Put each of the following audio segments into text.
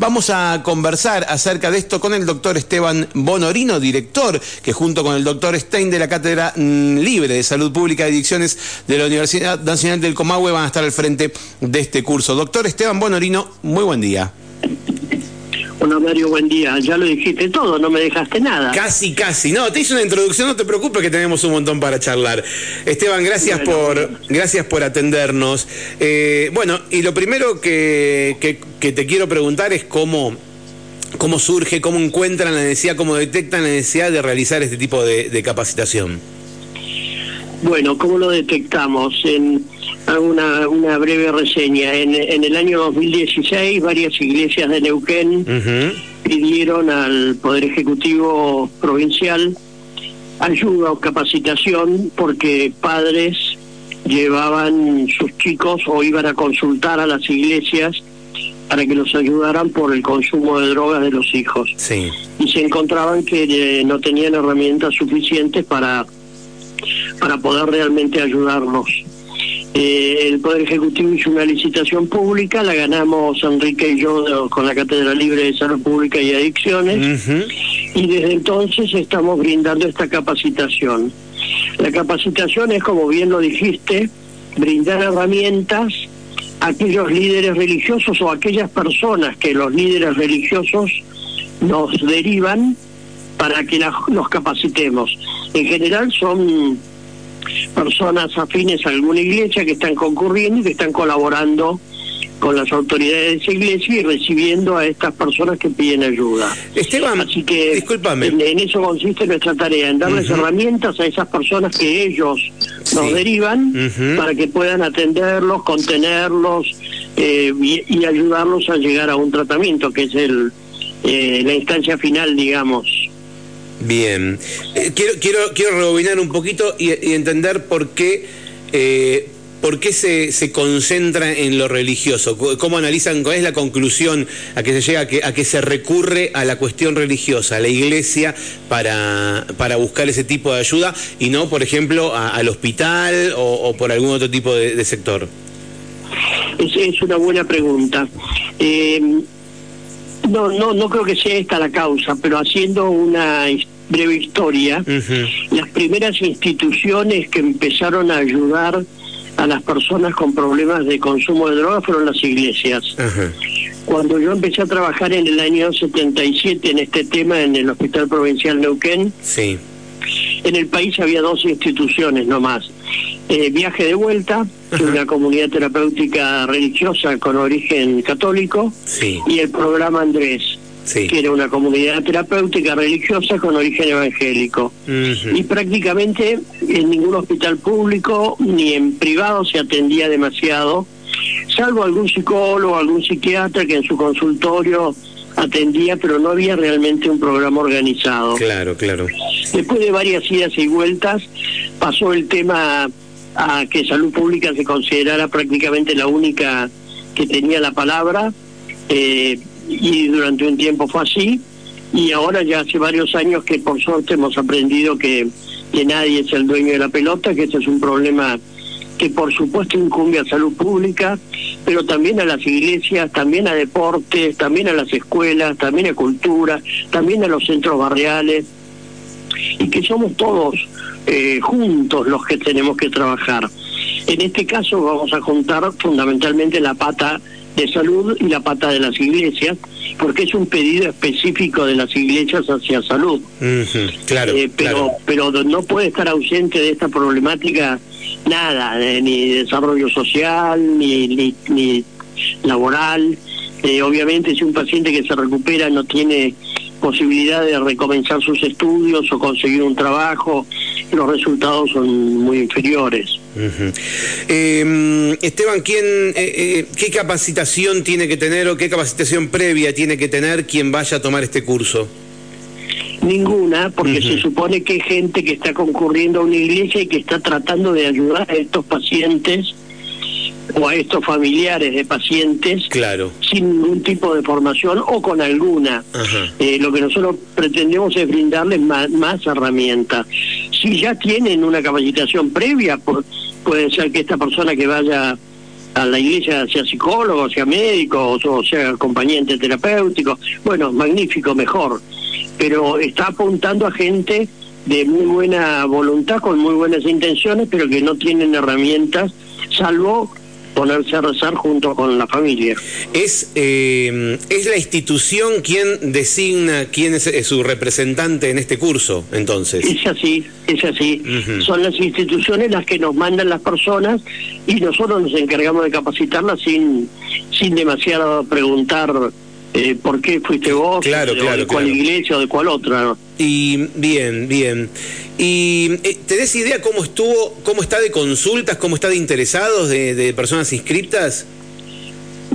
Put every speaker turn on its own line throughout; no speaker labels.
Vamos a conversar acerca de esto con el doctor Esteban Bonorino, director, que junto con el doctor Stein de la Cátedra mm, Libre de Salud Pública y Adicciones de la Universidad Nacional del Comahue van a estar al frente de este curso. Doctor Esteban Bonorino, muy buen día.
Hola Mario, buen día. Ya lo dijiste todo, no me dejaste nada.
Casi, casi. No, te hice una introducción, no te preocupes que tenemos un montón para charlar. Esteban, gracias por gracias por atendernos. Eh, bueno, y lo primero que, que, te quiero preguntar es cómo, cómo surge, cómo encuentran la necesidad, cómo detectan la necesidad de realizar este tipo de capacitación.
Bueno, ¿cómo lo detectamos? En, hago una, una breve reseña. En, en, el año 2016, varias iglesias de Neuquén pidieron al Poder Ejecutivo Provincial ayuda o capacitación porque padres llevaban sus chicos o iban a consultar a las iglesias para que los ayudaran por el consumo de drogas de los hijos.
Sí.
Y se encontraban que eh, no tenían herramientas suficientes para para poder realmente ayudarnos. Eh, el Poder Ejecutivo hizo una licitación pública, la ganamos Enrique y yo con la Cátedra Libre de Salud Pública y Adicciones, y desde entonces estamos brindando esta capacitación. La capacitación es, como bien lo dijiste, brindar herramientas a aquellos líderes religiosos o a aquellas personas que los líderes religiosos nos derivan para que los capacitemos. En general son personas afines a alguna iglesia que están concurriendo y que están colaborando con las autoridades de esa iglesia y recibiendo a estas personas que piden ayuda.
Esteban,
Así que En, eso consiste nuestra tarea, en darles herramientas a esas personas que ellos nos derivan para que puedan atenderlos, contenerlos eh, y, ayudarlos a llegar a un tratamiento, que es el eh, la instancia final, digamos.
Bien. Eh, quiero, quiero, quiero rebobinar un poquito y, entender por qué, eh, por qué se, se, concentra en lo religioso. ¿Cómo analizan, cuál es la conclusión a que se llega, a que, a que se recurre a la cuestión religiosa, a la iglesia, para, para buscar ese tipo de ayuda y no, por ejemplo, al hospital o, por algún otro tipo de, sector?
Es, es, una buena pregunta. Eh, no, no, no creo que sea esta la causa, pero haciendo una breve historia, las primeras instituciones que empezaron a ayudar a las personas con problemas de consumo de drogas fueron las iglesias. Cuando yo empecé a trabajar en el año 77 en este tema en el Hospital Provincial Neuquén,
sí.
en el país había dos instituciones nomás. Eh, viaje de vuelta, una comunidad terapéutica religiosa con origen católico, y el programa Andrés, que era una comunidad terapéutica religiosa con origen evangélico. Y prácticamente en ningún hospital público ni en privado se atendía demasiado, salvo algún psicólogo, algún psiquiatra que en su consultorio atendía, pero no había realmente un programa organizado.
Claro, claro.
Después de varias idas y vueltas, pasó el tema a que salud pública se considerara prácticamente la única que tenía la palabra eh, y durante un tiempo fue así y ahora ya hace varios años que por suerte hemos aprendido que, que nadie es el dueño de la pelota, que este es un problema que por supuesto incumbe a salud pública, pero también a las iglesias, también a deportes, también a las escuelas, también a cultura, también a los centros barriales, y que somos todos eh, juntos los que tenemos que trabajar. En este caso vamos a juntar fundamentalmente la pata de salud y la pata de las iglesias, porque es un pedido específico de las iglesias hacia salud.
claro,
eh, pero, pero no puede estar ausente de esta problemática nada, eh, ni desarrollo social, ni, ni, ni laboral. obviamente si un paciente que se recupera no tiene posibilidad de recomenzar sus estudios o conseguir un trabajo, los resultados son muy inferiores.
Em, Esteban, ¿quién, eh, eh, ¿qué capacitación tiene que tener o qué capacitación previa tiene que tener quien vaya a tomar este curso?
Ninguna, porque se supone que hay gente que está concurriendo a una iglesia y que está tratando de ayudar a estos pacientes o a estos familiares de pacientes
claro.
sin ningún tipo de formación o con alguna. Eh, lo que nosotros pretendemos es brindarles más, más herramientas. Si ya tienen una capacitación previa, puede ser que esta persona que vaya a la iglesia, sea psicólogo, sea médico, o sea acompañante terapéutico. Bueno, magnífico, mejor. Pero está apuntando a gente de muy buena voluntad, con muy buenas intenciones, pero que no tienen herramientas, salvo ponerse a rezar junto con la familia.
¿Es, eh, ¿es la institución quien designa quién es su representante en este curso, entonces?
Es así, es así. Son las instituciones las que nos mandan las personas y nosotros nos encargamos de capacitarlas sin, sin demasiado preguntar eh, por qué fuiste vos,
claro,
de, cuál iglesia o de cuál otra.
Y bien, bien. ¿Y eh, tenés idea cómo estuvo, cómo está de consultas, cómo está de interesados, de, personas inscritas?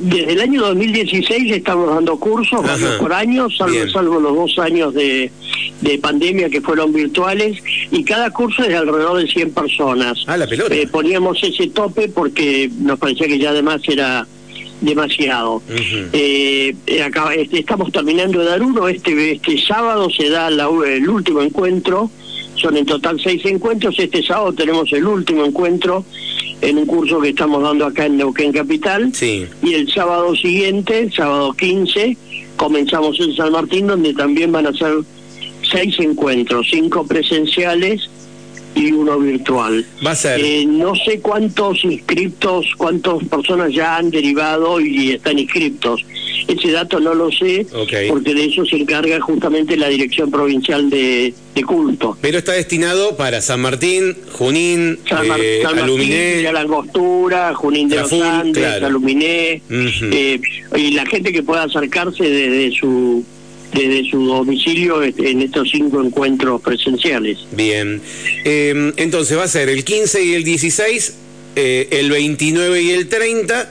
Desde el año 2016 estamos dando cursos por año, salvo, salvo, los dos años de, de, pandemia que fueron virtuales, y cada curso es de alrededor de 100 personas.
Ah, la pelota.
Eh, poníamos ese tope porque nos parecía que ya además era demasiado. Eh, acá, este, estamos terminando de dar uno, este, este sábado se da el último encuentro, son en total seis encuentros, este sábado tenemos el último encuentro en un curso que estamos dando acá en Neuquén Capital, y el sábado siguiente, el sábado 15, comenzamos en San Martín, donde también van a ser seis encuentros, cinco presenciales y uno virtual.
Va a ser.
Eh, no sé cuántos inscriptos, cuántas personas ya han derivado y están inscriptos. Ese dato no lo sé, porque de eso se encarga justamente la Dirección Provincial de, Culto.
Pero está destinado para San Martín, Junín,
San, eh, Aluminé. La Angostura, Junín de los Andes, Aluminé, eh, y la gente que pueda acercarse desde su desde su domicilio en estos cinco encuentros presenciales.
Bien, em, entonces va a ser el 15 y el 16, eh, el 29 y el 30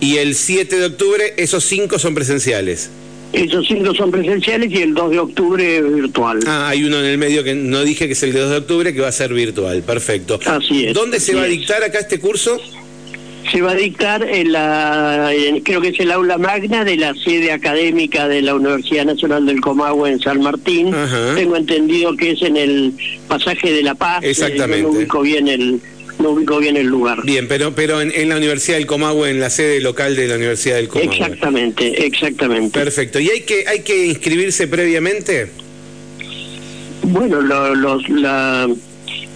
y el 7 de octubre, esos cinco son presenciales.
Esos cinco son presenciales y el 2 de octubre virtual.
Ah, hay uno en el medio que no dije que es el 2 de octubre que va a ser virtual, perfecto.
Así es.
¿Dónde se va a dictar acá este curso?
Se va a dictar en la, creo que es el aula magna de la sede académica de la Universidad Nacional del Comahue en San Martín. Tengo entendido que es en el pasaje de La Paz.
Eh, Exactamente.
no ubico bien el no ubico bien el lugar.
Bien, pero pero en, la Universidad del Comahue, en la sede local de la Universidad del Comahue.
Exactamente, exactamente.
Perfecto. ¿Y hay que hay que inscribirse previamente?
Bueno, los la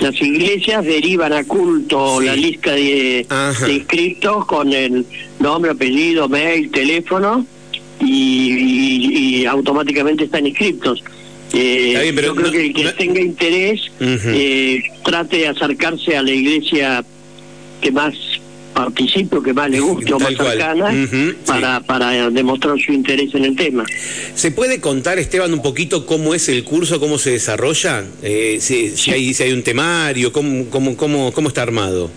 las iglesias derivan a culto la lista de, inscritos con el nombre, apellido, mail, teléfono y, automáticamente están inscritos. Eh, yo creo que el que tenga interés eh, trate de acercarse a la iglesia que más participe que más le guste o más cercana para, para demostrar su interés en el tema.
¿Se puede contar, Esteban, un poquito cómo es el curso, cómo se desarrolla? Eh, si, hay, si hay un temario, cómo, cómo, cómo, cómo está armado.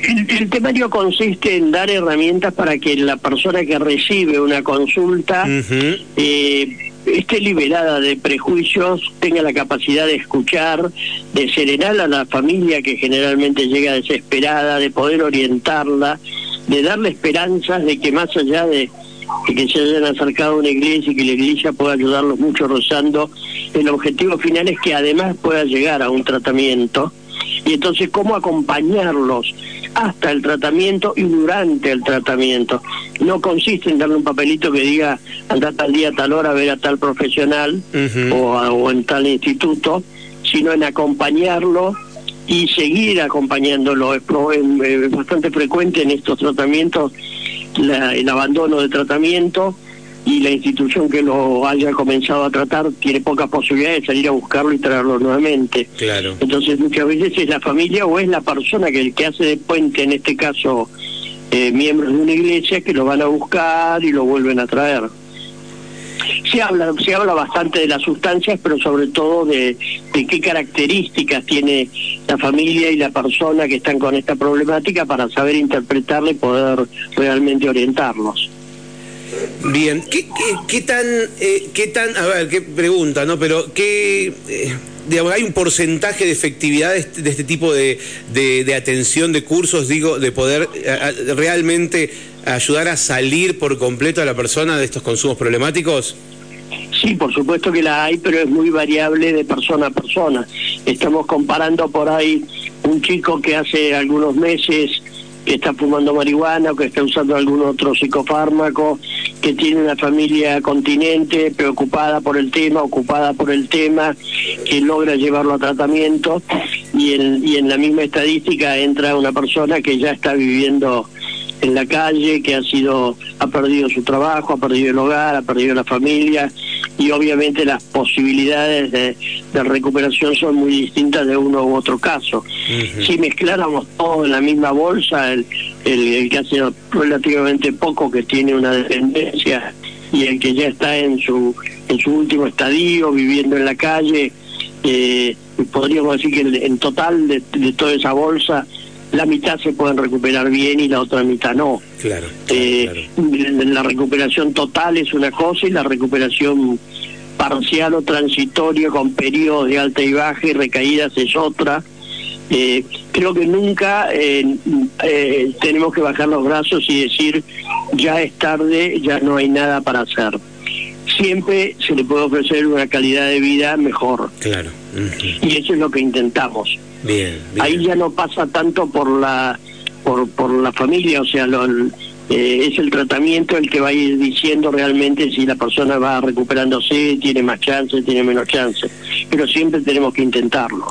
El, temario consiste en dar herramientas para que la persona que recibe una consulta eh, esté liberada de prejuicios, tenga la capacidad de escuchar, de serenar a la familia que generalmente llega desesperada, de poder orientarla, de darle esperanzas de que más allá de, que se hayan acercado a una iglesia y que la iglesia pueda ayudarlos mucho rozando, el objetivo final es que además pueda llegar a un tratamiento. Y entonces cómo acompañarlos hasta el tratamiento y durante el tratamiento. No consiste en darle un papelito que diga anda tal día, tal hora a ver a tal profesional o, en tal instituto, sino en acompañarlo y seguir acompañándolo. Es, bastante frecuente en estos tratamientos el abandono de tratamiento y la institución que lo haya comenzado a tratar tiene pocas posibilidades de salir a buscarlo y traerlo nuevamente.
Claro.
Entonces muchas veces es la familia o es la persona que, que hace de puente, en este caso eh, miembros de una iglesia, que lo van a buscar y lo vuelven a traer. Se habla, se habla bastante de las sustancias, pero sobre todo de, de qué características tiene la familia y la persona que están con esta problemática para saber interpretarla y poder realmente orientarlos.
Bien, ¿qué, qué, tan, eh, qué tan, a ver, qué pregunta, ¿no? Pero qué, eh, hay un porcentaje de efectividad de este, este tipo de, de, atención, de cursos, digo, de poder realmente ayudar a salir por completo a la persona de estos consumos problemáticos?
Sí, por supuesto que la hay, pero es muy variable de persona a persona. Estamos comparando por ahí un chico que hace algunos meses que está fumando marihuana o que está usando algún otro psicofármaco, que tiene una familia continente preocupada por el tema, ocupada por el tema, que logra llevarlo a tratamiento y en, y en la misma estadística entra una persona que ya está viviendo en la calle, que ha sido, ha perdido su trabajo, ha perdido el hogar, ha perdido la familia y obviamente las posibilidades de, recuperación son muy distintas de uno u otro caso. Si mezcláramos todo en la misma bolsa, el, el, que hace relativamente poco que tiene una dependencia y el que ya está en su en su último estadio, viviendo en la calle, eh, podríamos decir que en total de toda esa bolsa la mitad se pueden recuperar bien y la otra mitad no.
Claro.
Eh, la recuperación total es una cosa y la recuperación parcial o transitoria con periodos de alta y baja y recaídas es otra. Eh, creo que nunca eh, tenemos que bajar los brazos y decir ya es tarde, ya no hay nada para hacer. Siempre se le puede ofrecer una calidad de vida mejor.
Claro.
Y eso es lo que intentamos.
Bien,
Ahí ya no pasa tanto por la por, por la familia, o sea, lo, eh, es el tratamiento el que va a ir diciendo realmente si la persona va recuperándose, tiene más chance, tiene menos chance. Pero siempre tenemos que intentarlo.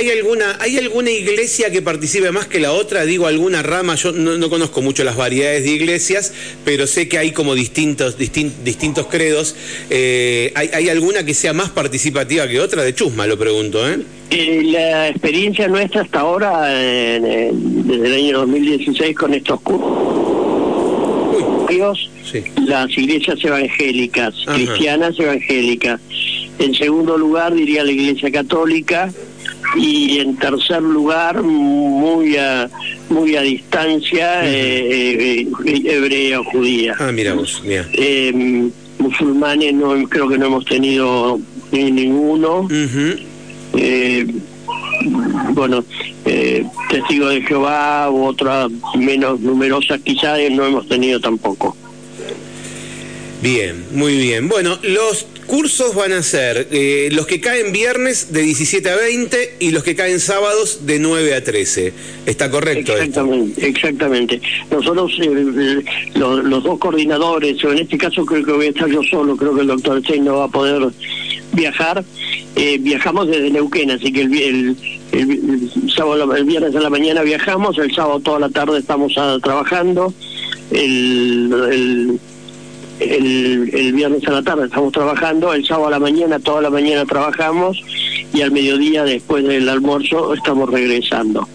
¿Hay alguna, ¿Hay alguna iglesia que participe más que la otra? Digo, alguna rama, yo no, conozco mucho las variedades de iglesias, pero sé que hay como distintos, distintos credos. Eh, ¿hay, ¿hay, alguna que sea más participativa que otra? De Chusma, lo pregunto, ¿eh?
Eh, la experiencia nuestra hasta ahora, desde el año 2016 con estos cursos, las iglesias evangélicas, cristianas evangélicas. En segundo lugar diría la iglesia católica y en tercer lugar muy a, muy a distancia eh, eh, hebrea o judía.
Ah, mira vos,
musulmanes no creo que no hemos tenido ninguno eh, bueno, eh, testigos de Jehová u otras menos numerosas quizás no hemos tenido tampoco.
Bien, muy bien. Bueno, los cursos van a ser eh, los que caen viernes de 17 a 20 y los que caen sábados de 9 a 13. ¿Está correcto?
Exactamente, exactamente. Nosotros, eh, eh, los, dos coordinadores, o en este caso creo que voy a estar yo solo, creo que el doctor Stein no va a poder viajar. viajamos desde Neuquén, así que el, sábado, el viernes a la mañana viajamos, el sábado toda la tarde estamos ah, trabajando. el el, el viernes a la tarde estamos trabajando, el sábado a la mañana, toda la mañana trabajamos y al mediodía después del almuerzo estamos regresando.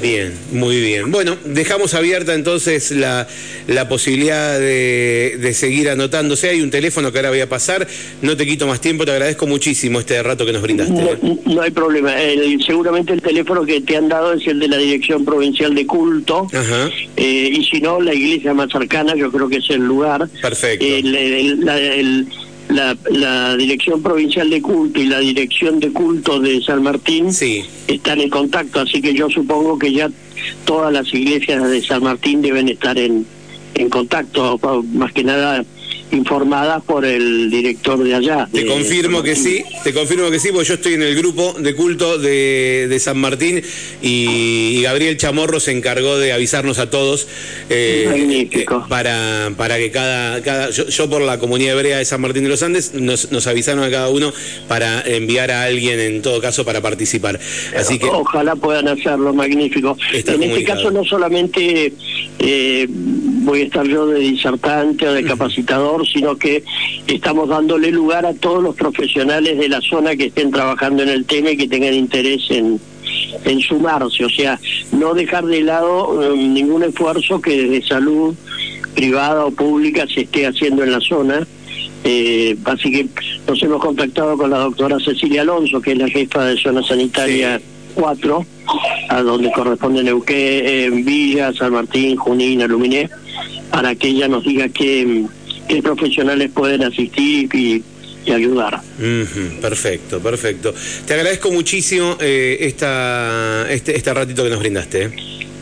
Bien, muy bien. Bueno, dejamos abierta entonces la, la posibilidad de, de, seguir anotándose. Hay un teléfono que ahora voy a pasar. No te quito más tiempo, te agradezco muchísimo este rato que nos brindaste.
No, hay problema. seguramente el teléfono que te han dado es el de la Dirección Provincial de Culto. Eh, y si no, la iglesia más cercana, yo creo que es el lugar.
Perfecto.
el, la, Dirección Provincial de Culto y la Dirección de Culto de San Martín están en contacto, así que yo supongo que ya todas las iglesias de San Martín deben estar en, en contacto, más que nada informadas por el director de allá.
Te confirmo que sí, te confirmo que sí, porque yo estoy en el grupo de culto de, de San Martín y, Gabriel Chamorro se encargó de avisarnos a todos
eh,
para, para que cada, cada yo, por la comunidad hebrea de San Martín de los Andes nos, nos avisaron a cada uno para enviar a alguien en todo caso para participar. Así que
ojalá puedan hacerlo, magnífico. En este caso no solamente eh, voy a estar yo de disertante o de capacitador, sino que estamos dándole lugar a todos los profesionales de la zona que estén trabajando en el tema y que tengan interés en, en sumarse, o sea, no dejar de lado um, ningún esfuerzo que desde salud privada o pública se esté haciendo en la zona. Eh, así que nos hemos contactado con la doctora Cecilia Alonso, que es la jefa de zona sanitaria 4, a donde corresponde Neuquén, Villa, San Martín, Junín, Aluminé, para que ella nos diga qué, qué profesionales pueden asistir y, ayudar.
perfecto, perfecto. Te agradezco muchísimo eh, esta, este, este ratito que nos brindaste.
¿eh?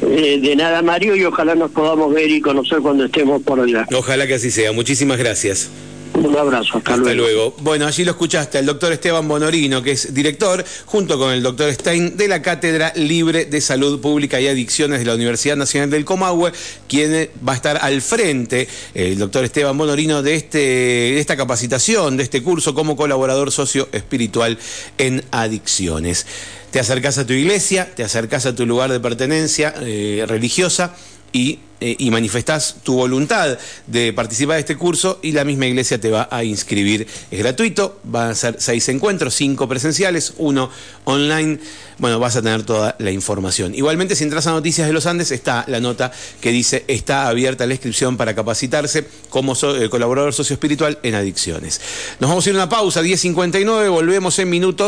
Eh, de nada, Mario, y ojalá nos podamos ver y conocer cuando estemos por allá.
Ojalá que así sea. Muchísimas gracias.
Un abrazo, hasta,
hasta luego. Bueno, allí lo escuchaste, el doctor Esteban Bonorino, que es director, junto con el doctor Stein, de la Cátedra Libre de Salud Pública y Adicciones de la Universidad Nacional del Comahue, quien va a estar al frente, el doctor Esteban Bonorino, de, este, de esta capacitación, de este curso como colaborador socio espiritual en adicciones. Te acercás a tu iglesia, te acercás a tu lugar de pertenencia eh, religiosa y, eh, manifestás tu voluntad de participar de este curso y la misma iglesia te va a inscribir. Es gratuito, van a ser seis encuentros, cinco presenciales, uno online. Bueno, vas a tener toda la información. Igualmente, si entras a Noticias de los Andes, está la nota que dice está abierta la inscripción para capacitarse como eh, colaborador socioespiritual en adicciones. Nos vamos a ir a una pausa, 10.59, volvemos en minutos.